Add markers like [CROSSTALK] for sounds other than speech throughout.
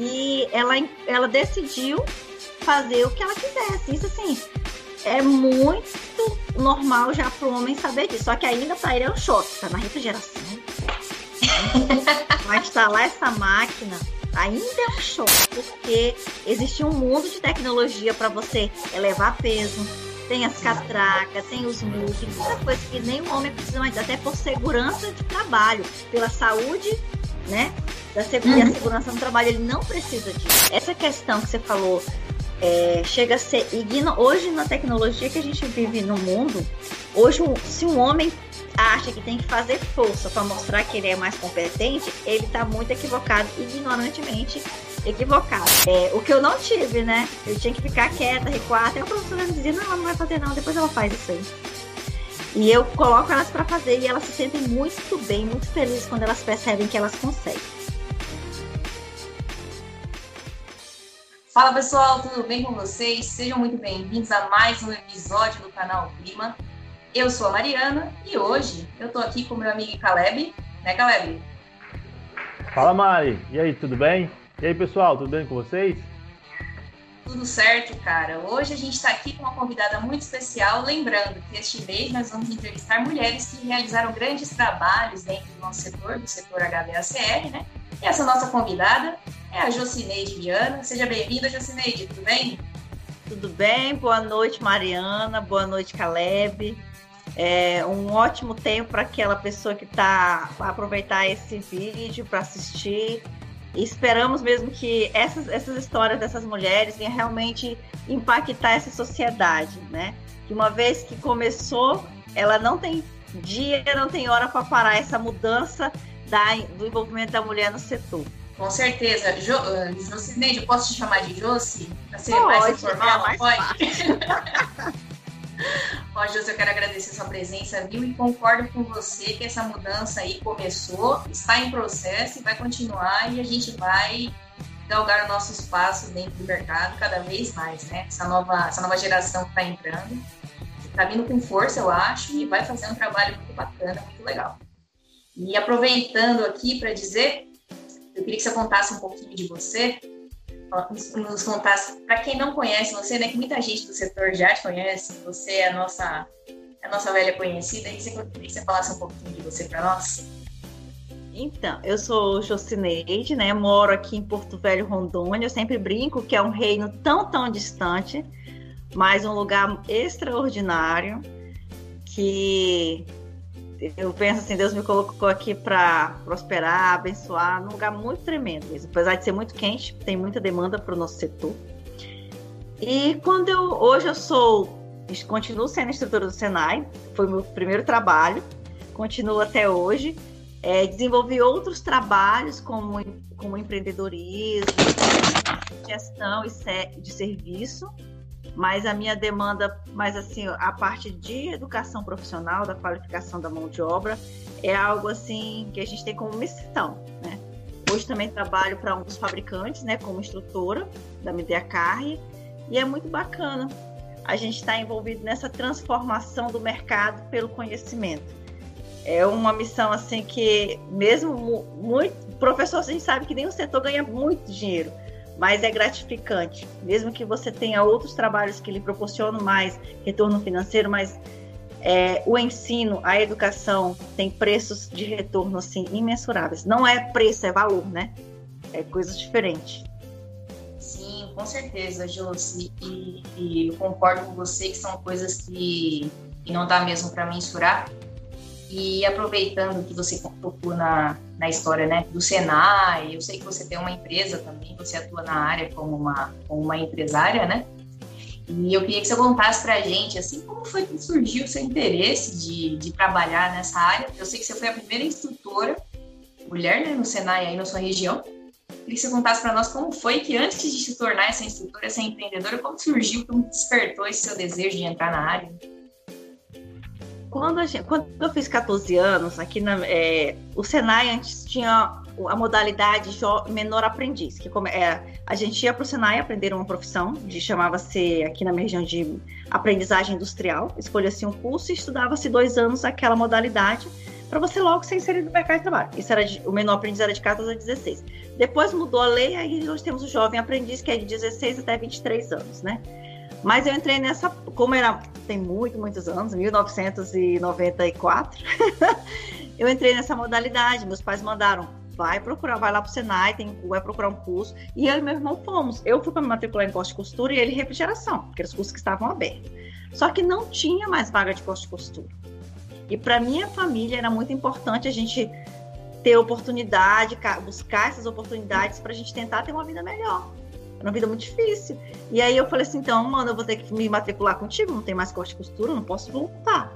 e ela, ela decidiu fazer o que ela quisesse. Isso assim é muito normal já para o homem saber disso. Só que ainda para ele é um choque, tá na refrigeração. Vai instalar essa máquina ainda é um choque, porque existe um mundo de tecnologia para você elevar peso, tem as catracas, tem os MOOC, muita coisa que o homem precisa mais, até por segurança de trabalho, pela saúde, né? Da seg uhum. a segurança no trabalho, ele não precisa disso. Essa questão que você falou é, chega a ser igno... hoje na tecnologia que a gente vive no mundo, hoje se um homem acha que tem que fazer força para mostrar que ele é mais competente, ele está muito equivocado, ignorantemente equivocado. É, o que eu não tive, né? Eu tinha que ficar quieta, recuar, até o professor me dizia, não, ela não vai fazer não, depois ela faz isso aí. E eu coloco elas para fazer e elas se sentem muito bem, muito felizes quando elas percebem que elas conseguem. Fala pessoal, tudo bem com vocês? Sejam muito bem-vindos a mais um episódio do canal Clima. Eu sou a Mariana e hoje eu tô aqui com meu amigo Caleb, né Caleb? Fala Mari, e aí, tudo bem? E aí pessoal, tudo bem com vocês? Tudo certo, cara. Hoje a gente está aqui com uma convidada muito especial, lembrando que este mês nós vamos entrevistar mulheres que realizaram grandes trabalhos dentro do nosso setor, do setor HVACR, né? E essa nossa convidada é a Jocineide Viana. Seja bem-vinda, Jocineide, tudo bem? Tudo bem, boa noite, Mariana, boa noite, Caleb. É um ótimo tempo para aquela pessoa que está aproveitar esse vídeo para assistir. E esperamos mesmo que essas, essas histórias dessas mulheres venham realmente impactar essa sociedade, né? Que uma vez que começou, ela não tem dia, não tem hora para parar essa mudança da, do envolvimento da mulher no setor. Com certeza. Jo, uh, Jocineide, eu posso te chamar de Josi? Para ser pode, mais informal, é mais pode? [LAUGHS] Ó, José, eu quero agradecer sua presença, viu? E concordo com você que essa mudança aí começou, está em processo e vai continuar e a gente vai galgar o nosso espaço dentro do mercado cada vez mais, né? Essa nova, essa nova geração que está entrando, está vindo com força, eu acho, e vai fazer um trabalho muito bacana, muito legal. E aproveitando aqui para dizer, eu queria que você contasse um pouquinho de você, nos contasse, para quem não conhece você, né, que muita gente do setor já te conhece, você é a nossa, a nossa velha conhecida, e você queria que você falasse um pouquinho de você para nós? Então, eu sou Jocineide, né? Moro aqui em Porto Velho, Rondônia. Eu sempre brinco que é um reino tão, tão distante, mas um lugar extraordinário que eu penso assim, Deus me colocou aqui para prosperar, abençoar, num lugar muito tremendo mesmo. Apesar de ser muito quente, tem muita demanda para o nosso setor. E quando eu hoje eu sou, continuo sendo instrutora do Senai, foi meu primeiro trabalho, continuo até hoje. É, desenvolvi outros trabalhos como, como empreendedorismo, gestão e de serviço mas a minha demanda, mais assim, a parte de educação profissional, da qualificação da mão de obra, é algo assim que a gente tem como missão, né? Hoje também trabalho para um dos fabricantes, né, como instrutora da Medea Carre, e é muito bacana. A gente está envolvido nessa transformação do mercado pelo conhecimento. É uma missão assim que mesmo muito professor a gente sabe que nem o setor ganha muito dinheiro, mas é gratificante, mesmo que você tenha outros trabalhos que lhe proporcionam mais retorno financeiro, mas é, o ensino, a educação tem preços de retorno assim imensuráveis. Não é preço, é valor, né? É coisas diferentes. Sim, com certeza, Josi. E, e eu concordo com você que são coisas que, que não dá mesmo para mensurar. E aproveitando que você tocou na, na história né, do Senai, eu sei que você tem uma empresa também, você atua na área como uma, como uma empresária, né? E eu queria que você contasse para a gente, assim, como foi que surgiu o seu interesse de, de trabalhar nessa área? Eu sei que você foi a primeira instrutora mulher né, no Senai aí na sua região. Eu queria que você contasse para nós como foi que antes de se tornar essa instrutora, essa empreendedora, como surgiu, como despertou esse seu desejo de entrar na área? Quando, gente, quando, eu fiz 14 anos, aqui na, é, o Senai antes tinha a modalidade menor aprendiz, que é, a gente ia para o Senai aprender uma profissão, de chamava-se aqui na minha região de aprendizagem industrial, escolhia-se um curso e estudava-se dois anos aquela modalidade para você logo ser inserido no mercado de trabalho. Isso era de, o menor aprendiz era de 14 a 16. Depois mudou a lei, aí hoje temos o jovem aprendiz, que é de 16 até 23 anos, né? Mas eu entrei nessa, como era, tem muito, muitos anos, 1994, [LAUGHS] eu entrei nessa modalidade. Meus pais mandaram, vai procurar, vai lá pro Senai, tem, vai procurar um curso. E eu e meu irmão fomos. Eu fui para me matricular em corte de costura e ele em refrigeração, porque os cursos que estavam abertos. Só que não tinha mais vaga de corte de costura. E para minha família era muito importante a gente ter oportunidade, buscar essas oportunidades para a gente tentar ter uma vida melhor. Uma vida muito difícil. E aí eu falei assim, então, mano, eu vou ter que me matricular contigo, não tem mais corte de costura, não posso voltar.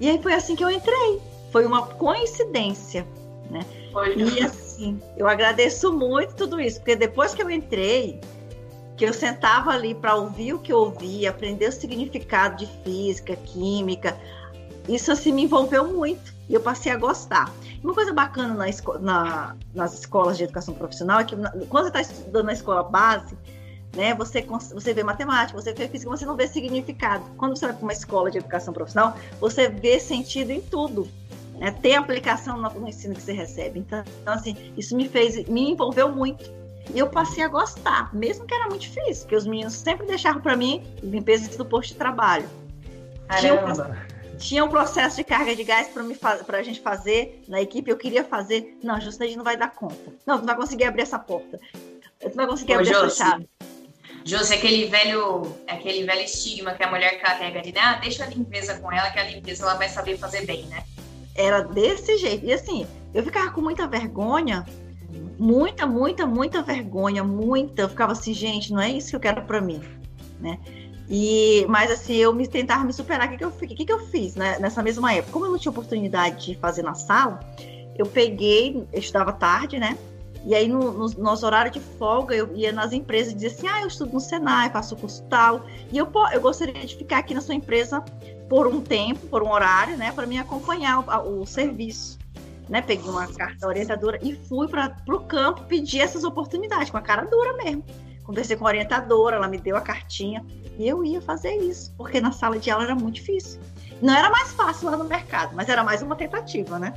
E aí foi assim que eu entrei. Foi uma coincidência, né? E assim, eu agradeço muito tudo isso, porque depois que eu entrei, que eu sentava ali para ouvir o que eu ouvia, aprender o significado de física, química, isso assim me envolveu muito e eu passei a gostar. Uma coisa bacana na esco na, nas escolas de educação profissional é que quando você está estudando na escola base, né, você, você vê matemática, você vê física, você não vê significado. Quando você vai para uma escola de educação profissional, você vê sentido em tudo. Né, tem aplicação no, no ensino que você recebe. Então, então, assim, isso me fez, me envolveu muito. E eu passei a gostar, mesmo que era muito difícil, porque os meninos sempre deixavam para mim limpeza do posto de trabalho. Caramba. Tinha um processo de carga de gás para a gente fazer na equipe. Eu queria fazer. Não, a Justiça não vai dar conta. Não, não vai conseguir abrir essa porta. Tu não vai conseguir Ô, abrir Josi, essa chave. Josi, aquele velho, aquele velho estigma que a mulher carrega de, ah, deixa a limpeza com ela, que a limpeza ela vai saber fazer bem, né? Era desse jeito. E assim, eu ficava com muita vergonha, muita, muita, muita vergonha, muita. Eu ficava assim, gente, não é isso que eu quero para mim, né? E, mas assim, eu me tentava me superar. O que, que, eu, que, que eu fiz né, nessa mesma época? Como eu não tinha oportunidade de fazer na sala, eu peguei, eu estudava tarde, né? E aí, no, no nosso horário de folga, eu ia nas empresas e dizia assim: ah, eu estudo no Senai, faço curso tal. E eu, eu gostaria de ficar aqui na sua empresa por um tempo, por um horário, né? Para me acompanhar o, o, serviço. Né? Peguei uma carta orientadora e fui para o campo pedir essas oportunidades, com a cara dura mesmo. Conversei com a orientadora, ela me deu a cartinha. E eu ia fazer isso, porque na sala de aula era muito difícil. Não era mais fácil lá no mercado, mas era mais uma tentativa, né?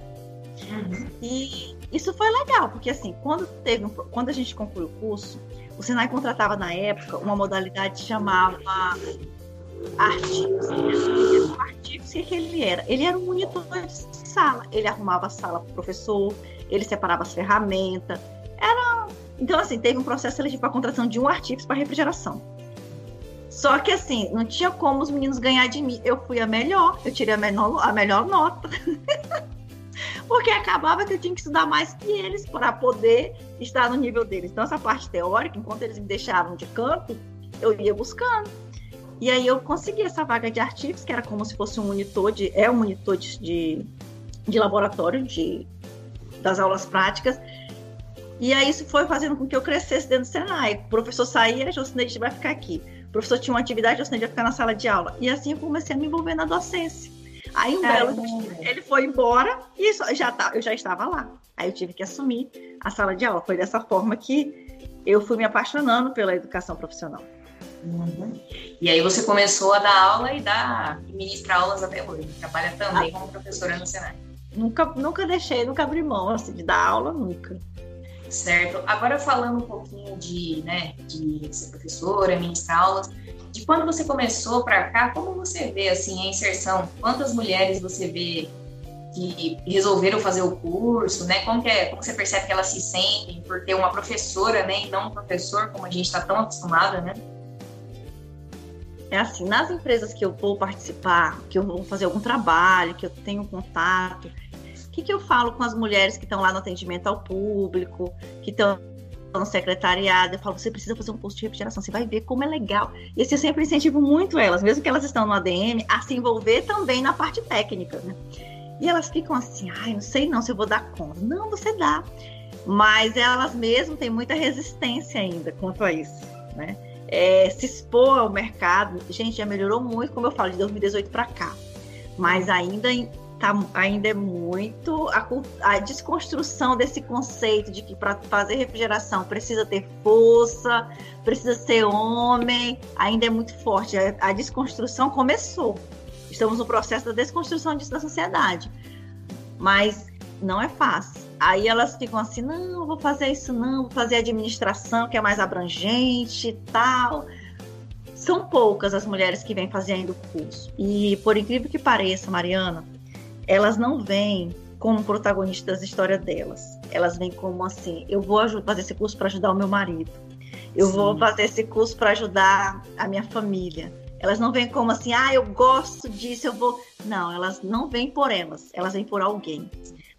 Uhum. E isso foi legal, porque assim, quando teve um, quando a gente concluiu o curso, o Senai contratava na época uma modalidade que chamava Artips. O o que ele era? Ele era um monitor de sala. Ele arrumava a sala para o professor, ele separava as ferramentas. Era... Então, assim, teve um processo seletivo para contratação de um Artips para refrigeração. Só que assim, não tinha como os meninos ganhar de mim. Eu fui a melhor, eu tirei a, menor, a melhor nota. [LAUGHS] Porque acabava que eu tinha que estudar mais que eles para poder estar no nível deles. Então, essa parte teórica, enquanto eles me deixavam de canto, eu ia buscando. E aí eu consegui essa vaga de artigos, que era como se fosse um monitor de. É um monitor de, de, de laboratório, de, das aulas práticas. E aí isso foi fazendo com que eu crescesse dentro do Senai. O professor saía, a gente vai ficar aqui. O professor tinha uma atividade, eu ia ficar na sala de aula. E assim eu comecei a me envolver na docência. Aí um belo dia, ele foi embora e já tá, eu já estava lá. Aí eu tive que assumir a sala de aula. Foi dessa forma que eu fui me apaixonando pela educação profissional. Uhum. E aí você começou a dar aula e dar e ministrar aulas até hoje. Trabalha também ah, como professora no Senai. Nunca, nunca deixei, nunca abri mão assim, de dar aula, nunca. Certo. Agora falando um pouquinho de, né, de ser professora, ministrar aulas, de quando você começou para cá, como você vê assim a inserção? Quantas mulheres você vê que resolveram fazer o curso, né? Como que é, como você percebe que elas se sentem por ter uma professora, né, e não um professor, como a gente está tão acostumada, né? É assim, nas empresas que eu vou participar, que eu vou fazer algum trabalho, que eu tenho contato, que, que eu falo com as mulheres que estão lá no atendimento ao público, que estão no secretariado, eu falo, você precisa fazer um curso de refrigeração, você vai ver como é legal. E assim, eu sempre incentivo muito elas, mesmo que elas estão no ADM, a se envolver também na parte técnica, né? E elas ficam assim, ai, não sei não se eu vou dar conta. Não, você dá. Mas elas mesmo têm muita resistência ainda quanto a isso, né? É, se expor ao mercado, gente, já melhorou muito, como eu falo, de 2018 para cá. Mas ainda tá, ainda é muito a, a desconstrução desse conceito de que para fazer refrigeração precisa ter força, precisa ser homem, ainda é muito forte. A, a desconstrução começou. Estamos no processo da desconstrução disso da sociedade. mas não é fácil. Aí elas ficam assim, não, vou fazer isso não, vou fazer administração, que é mais abrangente e tal. São poucas as mulheres que vêm fazendo o curso. E por incrível que pareça, Mariana, elas não vêm como protagonistas da história delas. Elas vêm como assim, eu vou fazer esse curso para ajudar o meu marido. Eu Sim. vou fazer esse curso para ajudar a minha família. Elas não vêm como assim, ah, eu gosto disso, eu vou. Não, elas não vêm por elas, elas vêm por alguém.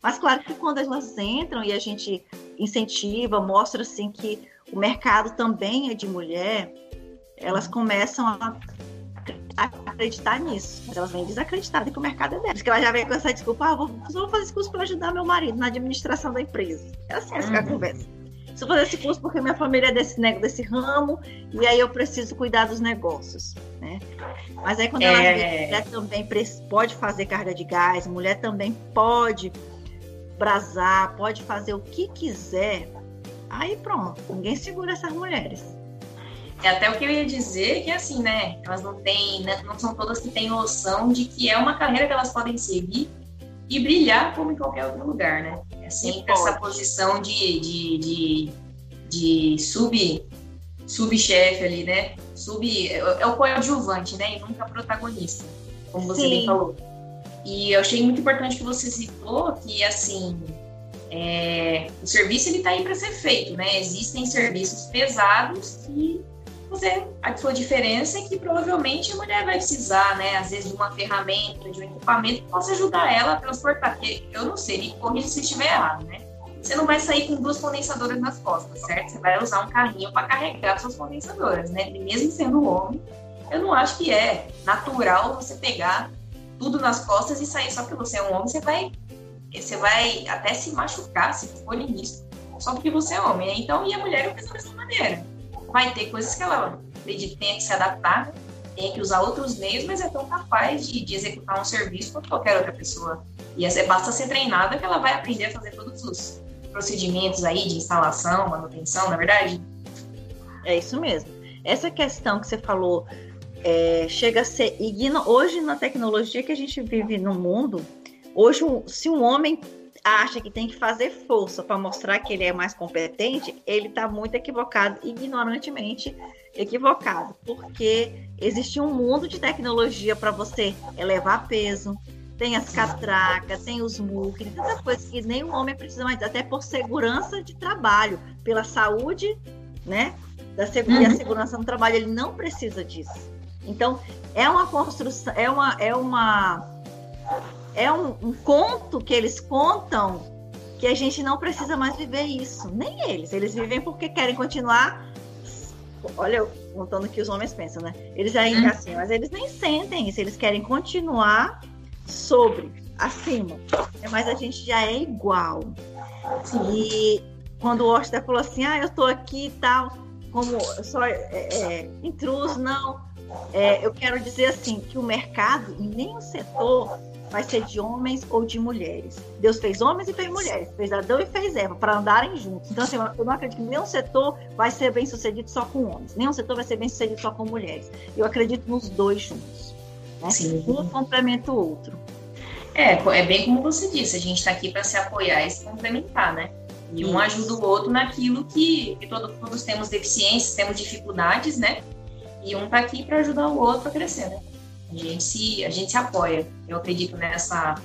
Mas claro que quando elas entram e a gente incentiva, mostra assim que o mercado também é de mulher, elas começam a acreditar nisso. Mas elas vêm desacreditadas que o mercado é delas. Porque ela já vem com essa desculpa, ah, vou, vou fazer esse curso para ajudar meu marido na administração da empresa. É assim essa uhum. a conversa. Preciso fazer esse curso porque minha família é desse, desse ramo e aí eu preciso cuidar dos negócios, né? Mas aí quando é... ela vê mulher também pode fazer carga de gás, mulher também pode brasar, pode fazer o que quiser, aí pronto, ninguém segura essas mulheres. É até o que eu ia dizer que assim, né? Elas não têm, né, não são todas que têm noção de que é uma carreira que elas podem seguir e brilhar como em qualquer outro lugar, né? É sempre essa posição de, de, de, de sub subchefe ali, né? Sub é o coadjuvante, né? E nunca protagonista, como você Sim. bem falou. E eu achei muito importante que você citou que assim é, o serviço ele está aí para ser feito, né? Existem serviços pesados que você, a sua diferença é que provavelmente a mulher vai precisar, né, às vezes de uma ferramenta, de um equipamento que possa ajudar ela a transportar. Porque eu não sei, me corrija se estiver errado, né? Você não vai sair com duas condensadoras nas costas, certo? Você vai usar um carrinho para carregar suas condensadoras, né? E mesmo sendo homem, eu não acho que é natural você pegar tudo nas costas e sair só porque você é um homem, você vai, você vai até se machucar se for nisso, só porque você é homem. Né? Então, e a mulher eu penso da mesma maneira vai ter coisas que ela acredito tenha que se adaptar, tenha que usar outros meios, mas é tão capaz de, de executar um serviço quanto qualquer outra pessoa. E essa, basta ser treinada que ela vai aprender a fazer todos os procedimentos aí de instalação, manutenção, na é verdade? É isso mesmo. Essa questão que você falou é, chega a ser hoje na tecnologia que a gente vive no mundo, hoje se um homem acha que tem que fazer força para mostrar que ele é mais competente, ele está muito equivocado, ignorantemente equivocado, porque existe um mundo de tecnologia para você elevar peso, tem as catracas, tem os MOOC, tem tanta coisa que nem o homem precisa mais, até por segurança de trabalho, pela saúde, né? Da segurança, uhum. segurança no trabalho, ele não precisa disso. Então, é uma construção, é uma, é uma é um, um conto que eles contam que a gente não precisa mais viver isso. Nem eles. Eles vivem porque querem continuar. Olha, contando o que os homens pensam, né? Eles ainda uhum. assim, mas eles nem sentem isso. Eles querem continuar sobre, acima. Mas a gente já é igual. E quando o Oster falou assim, ah, eu tô aqui e tal, como só é, é, intruso, não. É, eu quero dizer assim que o mercado em nenhum setor vai ser de homens ou de mulheres. Deus fez homens e fez mulheres, fez Adão e fez Eva para andarem juntos. Então, assim, eu não acredito que nenhum setor vai ser bem sucedido só com homens, nenhum setor vai ser bem sucedido só com mulheres. Eu acredito nos dois juntos. Né? Sim. Um complementa o outro. É, é bem como você disse, a gente está aqui para se apoiar e se complementar, né? E um ajuda o outro naquilo que, que todos, todos temos deficiências, temos dificuldades, né? E um está aqui para ajudar o outro a crescer, né? A gente se, a gente se apoia. Eu acredito nessa,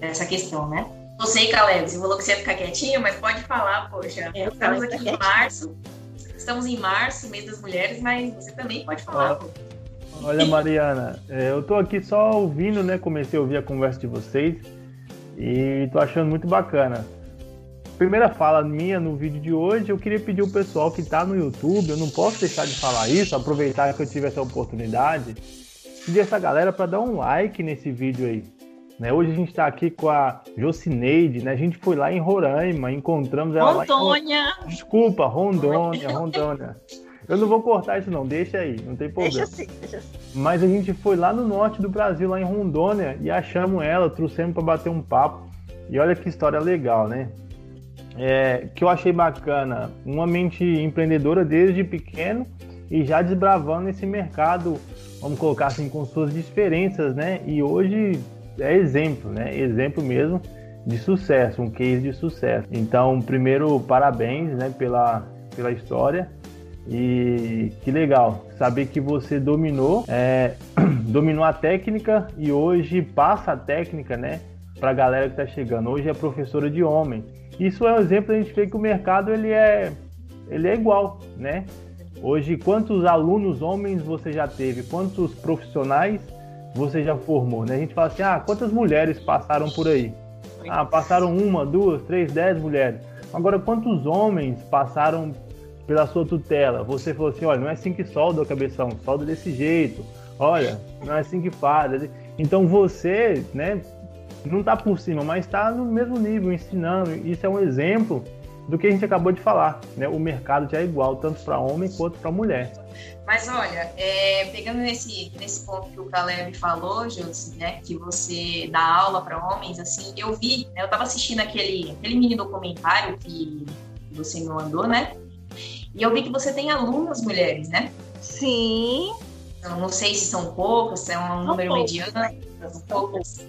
nessa questão, né? Você sei, Caleb, você falou que você ia ficar quietinho, mas pode falar, poxa. É, estamos aqui em março. Estamos em março, mês das mulheres, mas você também pode falar. Olha, Mariana, é, eu tô aqui só ouvindo, né? Comecei a ouvir a conversa de vocês e tô achando muito bacana. Primeira fala minha no vídeo de hoje, eu queria pedir o pessoal que tá no YouTube, eu não posso deixar de falar isso, aproveitar que eu tive essa oportunidade pedir essa galera para dar um like nesse vídeo aí. Né? Hoje a gente está aqui com a Jocineide, né? A gente foi lá em Roraima, encontramos ela Rondônia. lá em... Desculpa, Rondônia, Rondônia. Eu não vou cortar isso não, deixa aí, não tem problema. Deixa assim, deixa assim. Mas a gente foi lá no norte do Brasil, lá em Rondônia, e achamos ela, trouxemos para bater um papo. E olha que história legal, né? É, que eu achei bacana, uma mente empreendedora desde pequeno e já desbravando esse mercado vamos colocar assim, com suas diferenças, né? E hoje é exemplo, né? Exemplo mesmo de sucesso, um case de sucesso. Então, primeiro, parabéns né, pela, pela história. E que legal saber que você dominou, é, [CLEARS THROAT] dominou a técnica e hoje passa a técnica, né, para a galera que está chegando. Hoje é professora de homem. Isso é um exemplo a gente vê que o mercado ele é, ele é igual, né? Hoje, quantos alunos homens você já teve? Quantos profissionais você já formou? Né? A gente fala assim, ah, quantas mulheres passaram por aí? Ah, passaram uma, duas, três, dez mulheres. Agora, quantos homens passaram pela sua tutela? Você falou assim, olha, não é assim que solda, cabeção, solda desse jeito. Olha, não é assim que faz. Então você, né, não está por cima, mas está no mesmo nível, ensinando. Isso é um exemplo do que a gente acabou de falar. Né? O mercado já é igual, tanto para homem quanto para mulher. Mas olha, é, pegando nesse, nesse ponto que o Caleb falou, Josi, né, que você dá aula para homens, assim, eu vi, né, eu estava assistindo aquele, aquele mini documentário que você me mandou, né? E eu vi que você tem alunas mulheres, né? Sim. Eu não sei se são poucas, se é um são número poucas. mediano, são poucas.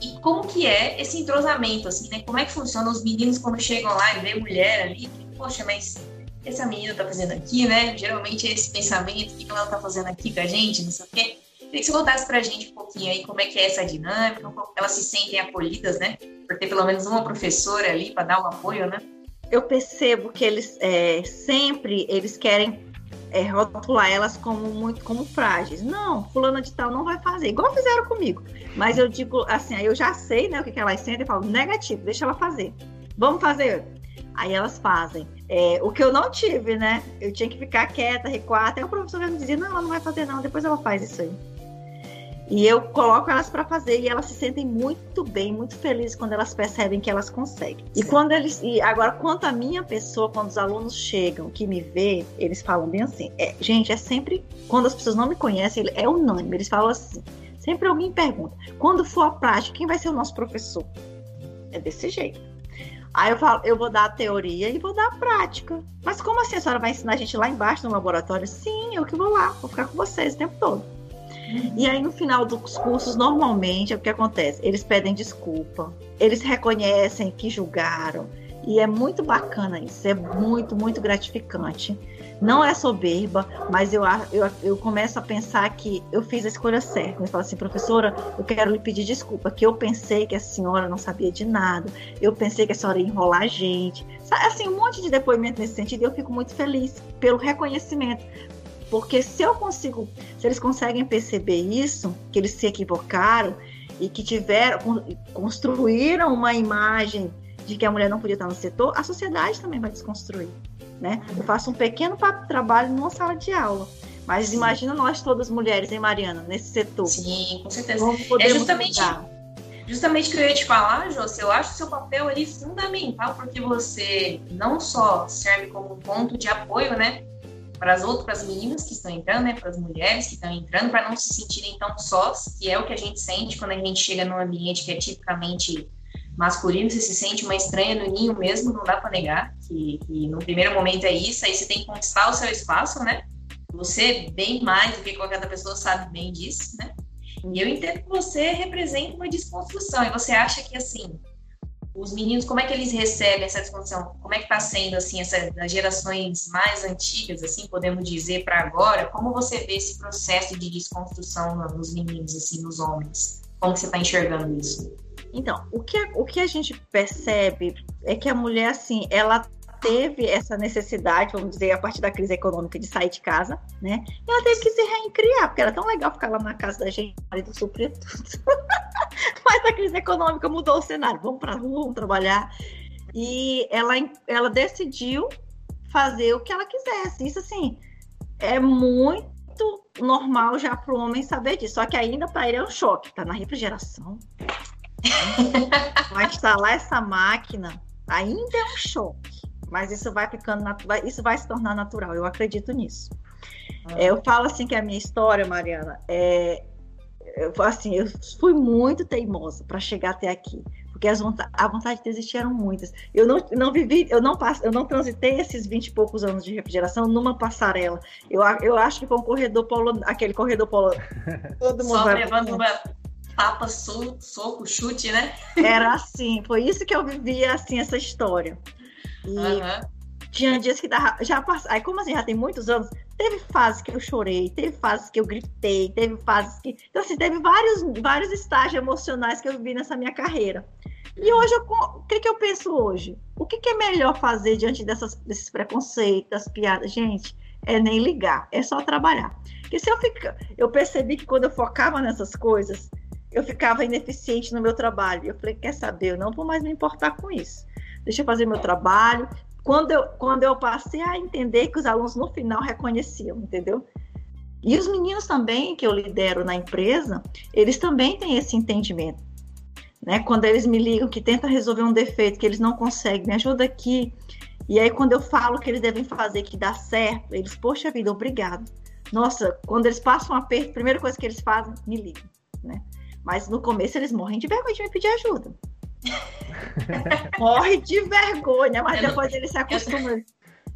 E como que é esse entrosamento, assim, né? Como é que funciona os meninos quando chegam lá e vê mulher ali? Poxa, mas essa menina tá fazendo aqui, né? Geralmente é esse pensamento, o que ela tá fazendo aqui com a gente, não sei o quê. Queria que você voltasse pra gente um pouquinho aí como é que é essa dinâmica, como elas se sentem acolhidas, né? Por ter pelo menos uma professora ali para dar um apoio, né? Eu percebo que eles é, sempre eles querem é, rotular elas como muito como frágeis. Não, fulana de tal não vai fazer, igual fizeram comigo. Mas eu digo assim, aí eu já sei né, o que, que elas sentem e falo, negativo, deixa ela fazer. Vamos fazer. Aí elas fazem. É, o que eu não tive, né? Eu tinha que ficar quieta, recuar, até o professor me dizia, não, ela não vai fazer não, depois ela faz isso aí. E eu coloco elas para fazer e elas se sentem muito bem, muito felizes quando elas percebem que elas conseguem. E quando eles e agora quanto a minha pessoa, quando os alunos chegam, que me vê, eles falam bem assim. É, gente, é sempre quando as pessoas não me conhecem, é unânime. Eles falam assim. Sempre alguém pergunta: quando for a prática, quem vai ser o nosso professor? É desse jeito. Aí eu falo, eu vou dar a teoria e vou dar a prática. Mas como assim a senhora vai ensinar a gente lá embaixo no laboratório? Sim, eu que vou lá, vou ficar com vocês o tempo todo. E aí, no final dos cursos, normalmente, é o que acontece? Eles pedem desculpa, eles reconhecem que julgaram, e é muito bacana isso, é muito, muito gratificante. Não é soberba, mas eu, eu, eu começo a pensar que eu fiz a escolha certa. Eu falo assim, professora, eu quero lhe pedir desculpa, que eu pensei que a senhora não sabia de nada, eu pensei que a senhora ia enrolar a gente. Assim, um monte de depoimento nesse sentido, e eu fico muito feliz pelo reconhecimento. Porque se eu consigo, se eles conseguem perceber isso, que eles se equivocaram e que tiveram, construíram uma imagem de que a mulher não podia estar no setor, a sociedade também vai desconstruir. Né? Eu faço um pequeno trabalho numa sala de aula. Mas Sim. imagina nós todas mulheres, hein, Mariana, nesse setor. Sim, com certeza. É justamente, justamente o que eu ia te falar, José, eu acho o seu papel ali fundamental, porque você não só serve como ponto de apoio, né? Para as outras meninas que estão entrando, né, para as mulheres que estão entrando, para não se sentirem tão sós, que é o que a gente sente quando a gente chega num ambiente que é tipicamente masculino, você se sente uma estranha no ninho mesmo, não dá para negar, que, que no primeiro momento é isso, aí você tem que conquistar o seu espaço, né? Você, bem mais do que qualquer outra pessoa, sabe bem disso, né? E eu entendo que você representa uma desconstrução, e você acha que, assim, os meninos, como é que eles recebem essa desconstrução? Como é que está sendo, assim, essa, das gerações mais antigas, assim, podemos dizer, para agora? Como você vê esse processo de desconstrução nos meninos, assim, nos homens? Como você está enxergando isso? Então, o que, o que a gente percebe é que a mulher, assim, ela teve essa necessidade, vamos dizer, a partir da crise econômica, de sair de casa, né? E ela teve que se recriar, porque era tão legal ficar lá na casa da gente, marido suprir tudo. [LAUGHS] Mas a crise econômica mudou o cenário. Vamos para rua, vamos trabalhar. E ela, ela decidiu fazer o que ela quisesse. Isso, assim, é muito normal já para o homem saber disso. Só que ainda para ele é um choque. Tá na refrigeração. [LAUGHS] Vai instalar essa máquina. Ainda é um choque mas isso vai ficando, isso vai se tornar natural, eu acredito nisso. Ah. É, eu falo assim que a minha história, Mariana, é, eu, assim, eu fui muito teimosa para chegar até aqui, porque as vontade, a vontade de desistir eram muitas. Eu não, não vivi, eu não passo, eu não transitei esses 20 e poucos anos de refrigeração numa passarela. Eu, eu acho que foi um corredor polo, aquele corredor polo, [LAUGHS] todo mundo Só vai levando uma tapa, so, soco, chute, né? Era assim, foi isso que eu vivia, assim, essa história. E uhum. tinha dias que dava, já passava, aí como assim, já tem muitos anos, teve fases que eu chorei, teve fases que eu gritei, teve fases que, então assim, teve vários, vários estágios emocionais que eu vivi nessa minha carreira. E hoje, eu, o que, que eu penso hoje? O que, que é melhor fazer diante dessas, desses preconceitos, das piadas? Gente, é nem ligar, é só trabalhar. Porque se eu ficar, eu percebi que quando eu focava nessas coisas, eu ficava ineficiente no meu trabalho. Eu falei, quer saber, eu não vou mais me importar com isso. Deixa eu fazer meu trabalho. Quando eu, quando eu passei a entender que os alunos no final reconheciam, entendeu? E os meninos também, que eu lidero na empresa, eles também têm esse entendimento. Né? Quando eles me ligam que tentam resolver um defeito, que eles não conseguem, me ajuda aqui. E aí, quando eu falo que eles devem fazer, que dá certo, eles, poxa vida, obrigado. Nossa, quando eles passam um aperto, a primeira coisa que eles fazem, me ligam, né? Mas no começo eles morrem de vergonha de me pedir ajuda. [LAUGHS] Morre de vergonha, mas depois eles se acostumam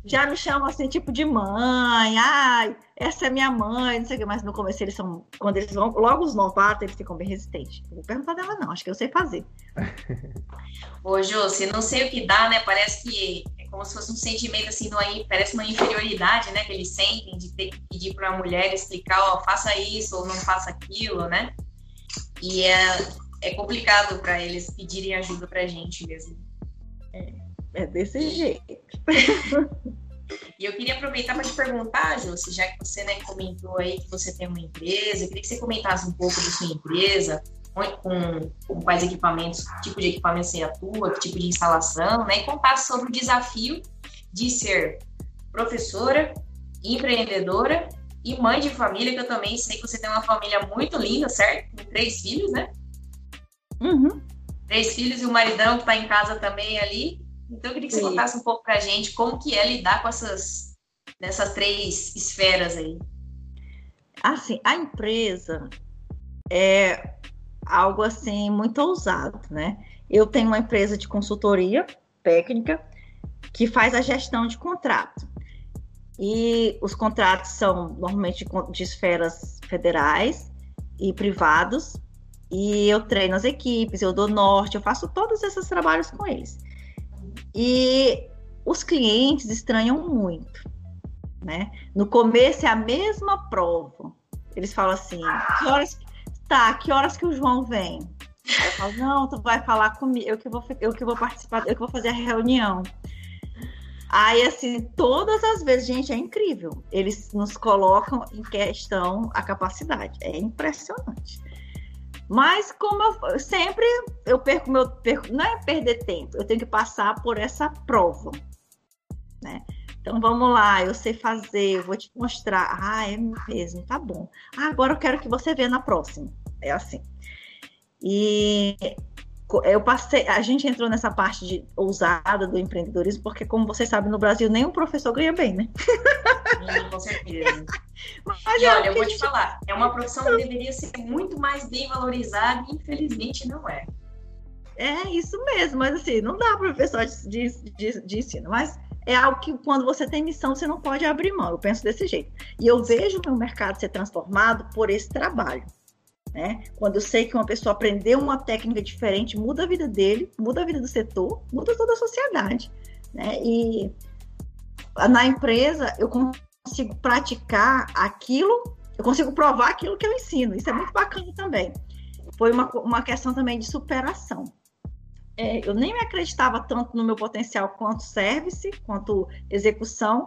já me chamam assim, tipo de mãe, ai, essa é minha mãe, não sei o que, mas no começo eles são, quando eles vão, logo os novatos, eles ficam bem resistentes. Não vou perguntar dela, não, acho que eu sei fazer. [LAUGHS] Ô, Jô, se não sei o que dá, né, parece que é como se fosse um sentimento, assim, uma, parece uma inferioridade, né, que eles sentem de ter que pedir para a mulher explicar, ó, faça isso ou não faça aquilo, né? E é, é complicado para eles pedirem ajuda para a gente mesmo. É. É desse jeito. [LAUGHS] E eu queria aproveitar para te perguntar, Júcia, já que você né, comentou aí que você tem uma empresa, eu queria que você comentasse um pouco da sua empresa, com, com quais equipamentos, que tipo de equipamento você atua, que tipo de instalação, né? E contasse sobre o desafio de ser professora, empreendedora e mãe de família, que eu também sei que você tem uma família muito linda, certo? Com três filhos, né? Uhum. Três filhos e o maridão que está em casa também ali. Então eu queria que você Sim. contasse um pouco para a gente como que é lidar com essas nessas três esferas aí. Assim, a empresa é algo assim muito ousado, né? Eu tenho uma empresa de consultoria técnica que faz a gestão de contrato. E os contratos são normalmente de esferas federais e privados. E eu treino as equipes, eu dou norte, eu faço todos esses trabalhos com eles. E os clientes estranham muito, né? No começo é a mesma prova. Eles falam assim: que horas tá? Que horas que o João vem? Eu falo, não, tu vai falar comigo, eu que vou, eu que vou participar, eu que vou fazer a reunião. Aí, assim, todas as vezes, gente, é incrível. Eles nos colocam em questão a capacidade. É impressionante. Mas como eu sempre eu perco meu perco, não é perder tempo, eu tenho que passar por essa prova, né? Então vamos lá, eu sei fazer, eu vou te mostrar. Ah, é mesmo, tá bom. Ah, agora eu quero que você veja na próxima. É assim. E eu passei, a gente entrou nessa parte de ousada do empreendedorismo, porque, como vocês sabem, no Brasil nenhum professor ganha bem, né? Sim, com certeza. [LAUGHS] Mas e é olha, eu vou te falar, é uma profissão que deveria ser muito mais bem valorizada e infelizmente não é. É isso mesmo, mas assim, não dá professor de, de, de ensino, mas é algo que quando você tem missão, você não pode abrir mão. Eu penso desse jeito. E eu vejo o meu mercado ser transformado por esse trabalho. Né? Quando eu sei que uma pessoa aprendeu uma técnica diferente, muda a vida dele, muda a vida do setor, muda toda a sociedade. Né? E na empresa eu consigo praticar aquilo, eu consigo provar aquilo que eu ensino. Isso é muito bacana também. Foi uma, uma questão também de superação. É, eu nem me acreditava tanto no meu potencial quanto service, quanto execução,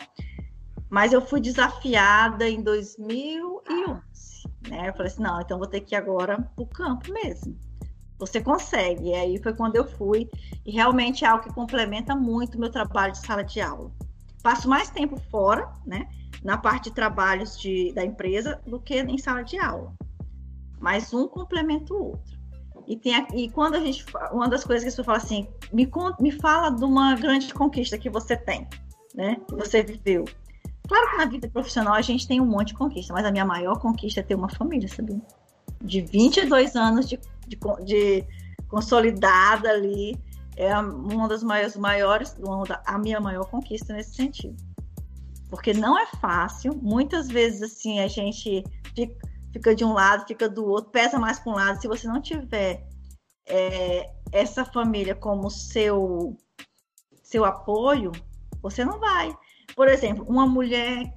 mas eu fui desafiada em 2001 né? Eu falei assim, não, então vou ter que ir agora para o campo mesmo. Você consegue. E aí foi quando eu fui. E realmente é algo que complementa muito o meu trabalho de sala de aula. Passo mais tempo fora, né? Na parte de trabalhos de, da empresa do que em sala de aula. Mas um complementa o outro. E, tem, e quando a gente. Uma das coisas que a pessoa fala assim, me, me fala de uma grande conquista que você tem, né? Que você viveu. Claro que na vida profissional a gente tem um monte de conquista, mas a minha maior conquista é ter uma família, sabia? De 22 anos de, de, de consolidada ali, é uma das maiores, maiores, a minha maior conquista nesse sentido. Porque não é fácil, muitas vezes assim a gente fica, fica de um lado, fica do outro, pesa mais para um lado. Se você não tiver é, essa família como seu seu apoio, você não vai. Por exemplo, uma mulher,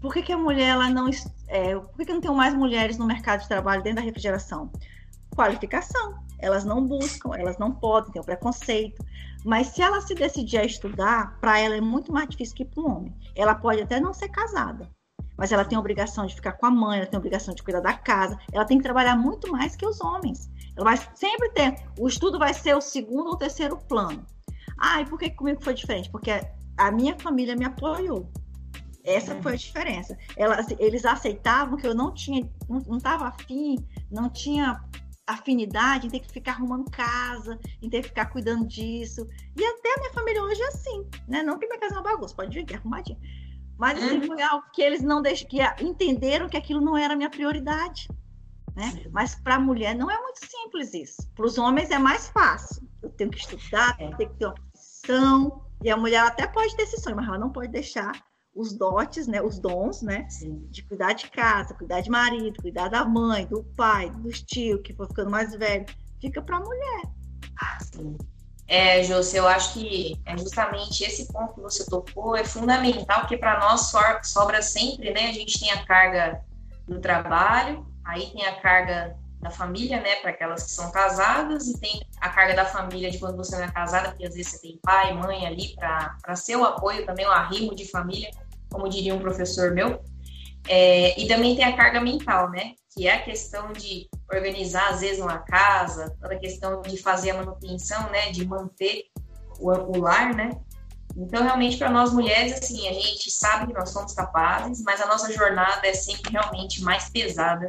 por que, que a mulher ela não é, por que, que não tem mais mulheres no mercado de trabalho dentro da refrigeração? Qualificação. Elas não buscam, elas não podem, tem o preconceito. Mas se ela se decidir a estudar, para ela é muito mais difícil que para um homem. Ela pode até não ser casada, mas ela tem a obrigação de ficar com a mãe, ela tem a obrigação de cuidar da casa, ela tem que trabalhar muito mais que os homens. Ela vai sempre ter, o estudo vai ser o segundo ou terceiro plano. Ah, e por que comigo foi diferente? Porque a minha família me apoiou. Essa foi a diferença. Elas, eles aceitavam que eu não tinha, não estava afim, não tinha afinidade em ter que ficar arrumando casa, em ter que ficar cuidando disso. E até a minha família hoje é assim, né? Não que minha casa é uma bagunça, pode ver que é arrumadinha. Mas assim, foi algo que eles não deixam, que entenderam que aquilo não era minha prioridade. Né? Mas para a mulher não é muito simples isso. Para os homens é mais fácil. Eu tenho que estudar, é. tenho que ter uma profissão. E a mulher até pode ter esse sonho, mas ela não pode deixar os dotes, né, os dons, né, Sim. de cuidar de casa, cuidar de marido, cuidar da mãe, do pai, dos tios que for ficando mais velho, fica para a mulher. Sim. É, José, eu acho que é justamente esse ponto que você tocou é fundamental, porque para nós sobra sempre, né? A gente tem a carga do trabalho, aí tem a carga da família, né, para aquelas que são casadas, e tem a carga da família de quando você não é casada, porque às vezes você tem pai, mãe ali para ser o apoio, também o arrimo de família como diria um professor meu. É, e também tem a carga mental, né? Que é a questão de organizar, às vezes, uma casa, toda a questão de fazer a manutenção, né? De manter o, o lar, né? Então, realmente, para nós mulheres, assim, a gente sabe que nós somos capazes, mas a nossa jornada é sempre realmente mais pesada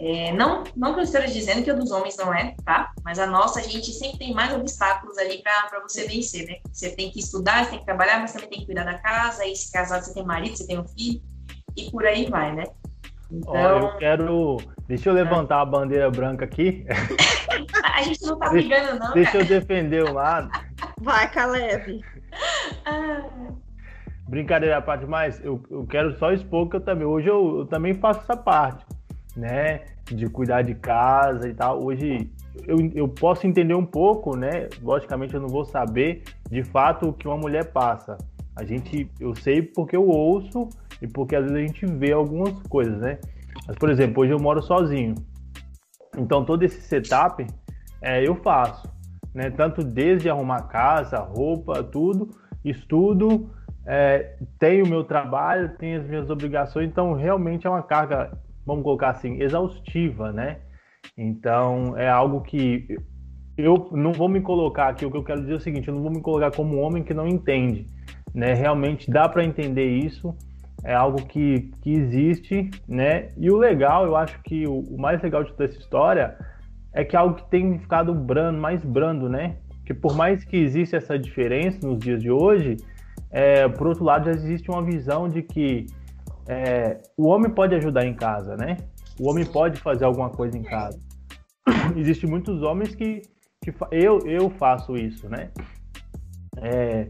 é, não, não que eu esteja dizendo que a dos homens não é, tá? Mas a nossa, a gente sempre tem mais obstáculos ali para você vencer, né? Você tem que estudar, você tem que trabalhar, mas também tem que cuidar da casa, aí se casar você tem marido, você tem um filho, e por aí vai, né? Então... Ó, eu quero. Deixa eu levantar a bandeira branca aqui. [LAUGHS] a gente não tá brigando, não. Deixa cara. eu defender o lado. Vai, Caleb. Ah. Brincadeira à parte, mas eu, eu quero só expor que eu também. Hoje eu, eu também faço essa parte né? De cuidar de casa e tal. Hoje eu, eu posso entender um pouco, né? Logicamente eu não vou saber de fato o que uma mulher passa. A gente, eu sei porque eu ouço e porque às vezes a gente vê algumas coisas, né? Mas, por exemplo, hoje eu moro sozinho. Então todo esse setup é, eu faço, né? Tanto desde arrumar casa, roupa, tudo, estudo, é, tenho o meu trabalho, tenho as minhas obrigações, então realmente é uma carga vamos colocar assim, exaustiva, né? Então, é algo que eu não vou me colocar aqui, o que eu quero dizer é o seguinte, eu não vou me colocar como um homem que não entende, né? Realmente dá para entender isso, é algo que, que existe, né? E o legal, eu acho que o, o mais legal de toda essa história é que é algo que tem ficado brando, mais brando, né? Que por mais que exista essa diferença nos dias de hoje, é, por outro lado já existe uma visão de que é, o homem pode ajudar em casa, né? O homem pode fazer alguma coisa em casa. [CLEARS THROAT] Existem muitos homens que, que eu, eu faço isso, né? É,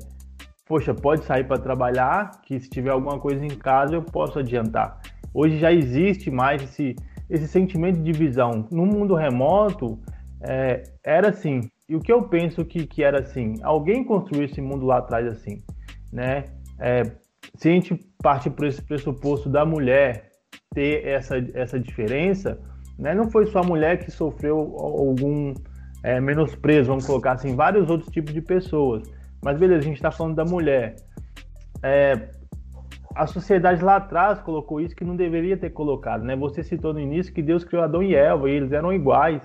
poxa, pode sair para trabalhar, que se tiver alguma coisa em casa eu posso adiantar. Hoje já existe mais esse, esse sentimento de divisão. No mundo remoto, é, era assim. E o que eu penso que, que era assim? Alguém construiu esse mundo lá atrás assim, né? É, se a gente partir por esse pressuposto da mulher ter essa, essa diferença, né, não foi só a mulher que sofreu algum é, menosprezo, vamos colocar assim, vários outros tipos de pessoas. Mas beleza, a gente está falando da mulher. É, a sociedade lá atrás colocou isso que não deveria ter colocado, né? Você citou no início que Deus criou Adão e Eva e eles eram iguais,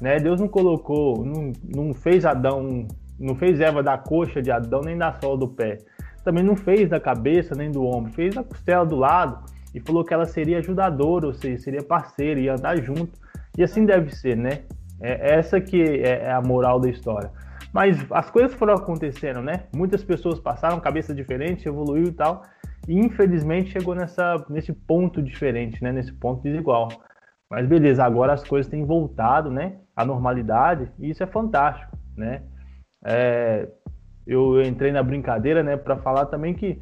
né? Deus não colocou, não, não fez Adão, não fez Eva da coxa de Adão nem da sola do pé também não fez da cabeça nem do ombro, fez da costela do lado e falou que ela seria ajudadora, ou seja, seria parceira, ia andar junto. E assim deve ser, né? É essa que é, é a moral da história. Mas as coisas foram acontecendo, né? Muitas pessoas passaram cabeça diferente, evoluiu e tal, e infelizmente chegou nessa, nesse ponto diferente, né? Nesse ponto desigual. Mas beleza, agora as coisas têm voltado, né? À normalidade, e isso é fantástico, né? É, eu entrei na brincadeira, né, para falar também que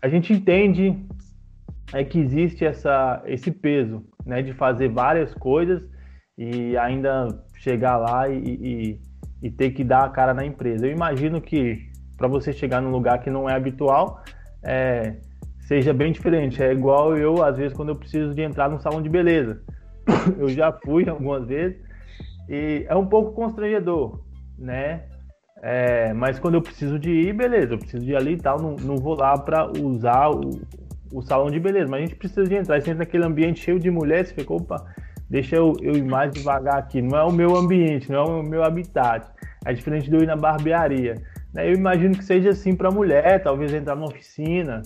a gente entende é que existe essa, esse peso, né, de fazer várias coisas e ainda chegar lá e, e, e ter que dar a cara na empresa. Eu imagino que para você chegar num lugar que não é habitual, é, seja bem diferente. É igual eu, às vezes, quando eu preciso de entrar num salão de beleza. [COUGHS] eu já fui algumas vezes e é um pouco constrangedor, né? É, mas quando eu preciso de ir, beleza, eu preciso de ir ali e tal, não, não vou lá para usar o, o salão de beleza, mas a gente precisa de entrar. Você entra naquele ambiente cheio de mulheres, você fica, opa, deixa eu, eu ir mais devagar aqui. Não é o meu ambiente, não é o meu habitat. É diferente de eu ir na barbearia. Né? Eu imagino que seja assim para mulher, talvez entrar numa oficina,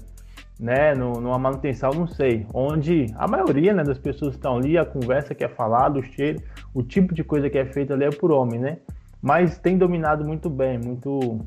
né, numa manutenção, não sei, onde a maioria né, das pessoas estão ali, a conversa que é falada, o cheiro, o tipo de coisa que é feita ali é por homem, né? Mas tem dominado muito bem, muito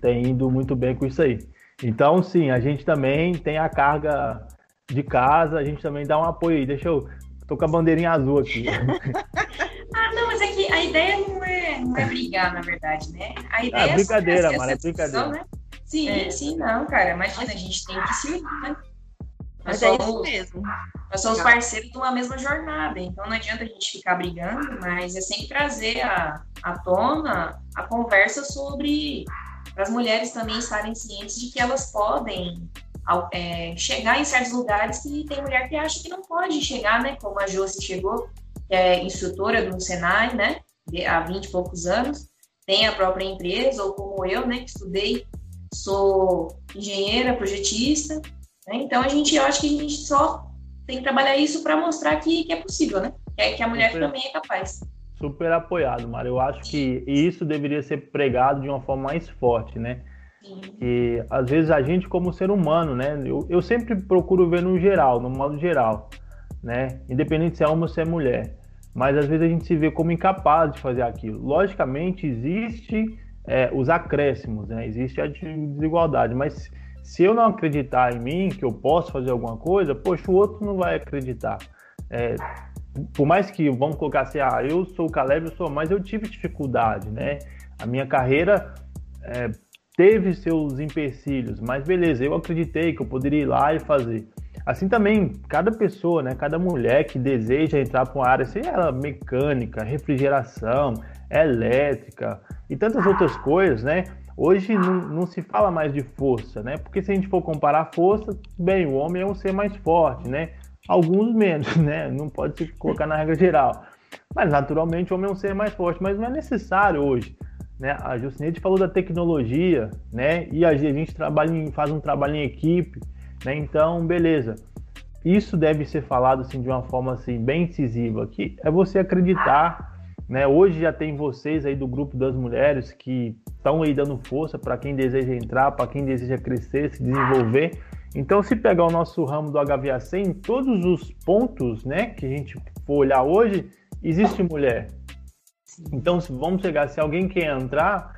tem indo muito bem com isso aí. Então, sim, a gente também tem a carga de casa, a gente também dá um apoio aí. Deixa eu. Tô com a bandeirinha azul aqui. [LAUGHS] ah, não, mas é que a ideia não é, não é brigar, na verdade, né? A ah, ideia é brincadeira, mano, é brincadeira. Né? Sim, é. sim, não, cara. Imagina, a gente tem que se unir, né? Mas é isso mesmo. Nós somos parceiros de uma mesma jornada, então não adianta a gente ficar brigando, mas é sempre trazer a, à tona a conversa sobre as mulheres também estarem cientes de que elas podem é, chegar em certos lugares que tem mulher que acha que não pode chegar, né? Como a Josi chegou, que é instrutora do Senai, né? Há 20 e poucos anos, tem a própria empresa, ou como eu, né? Que estudei, sou engenheira, projetista, né? Então a gente, eu acho que a gente só tem que trabalhar isso para mostrar que, que, é possível, né? Que, é, que a mulher super, também é capaz. Super apoiado, Mário. Eu acho que isso deveria ser pregado de uma forma mais forte, né? E às vezes a gente, como ser humano, né? Eu, eu sempre procuro ver no geral, no modo geral, né? Independente se é homem ou se é mulher. Mas às vezes a gente se vê como incapaz de fazer aquilo. Logicamente, existe é, os acréscimos, né? Existe a desigualdade, mas se eu não acreditar em mim, que eu posso fazer alguma coisa, poxa, o outro não vai acreditar. É, por mais que, vamos colocar assim, ah, eu sou o Caleb, eu sou, mas eu tive dificuldade, né? A minha carreira é, teve seus empecilhos, mas beleza, eu acreditei que eu poderia ir lá e fazer. Assim também, cada pessoa, né, cada mulher que deseja entrar para uma área, seja ela mecânica, refrigeração, elétrica e tantas outras coisas, né? Hoje não, não, se fala mais de força, né? Porque se a gente for comparar força, bem, o homem é um ser mais forte, né? Alguns menos, [LAUGHS] né? Não pode se colocar na regra geral. Mas naturalmente o homem é um ser mais forte, mas não é necessário hoje. Né? A Jucinete falou da tecnologia, né? E a gente trabalha em, faz um trabalho em equipe, né? Então, beleza. Isso deve ser falado assim de uma forma assim bem incisiva, que é você acreditar, né? Hoje já tem vocês aí do grupo das mulheres que estão aí dando força para quem deseja entrar, para quem deseja crescer, se desenvolver. Então, se pegar o nosso ramo do HVAC, em todos os pontos né, que a gente for olhar hoje, existe mulher. Então, se vamos chegar, se alguém quer entrar,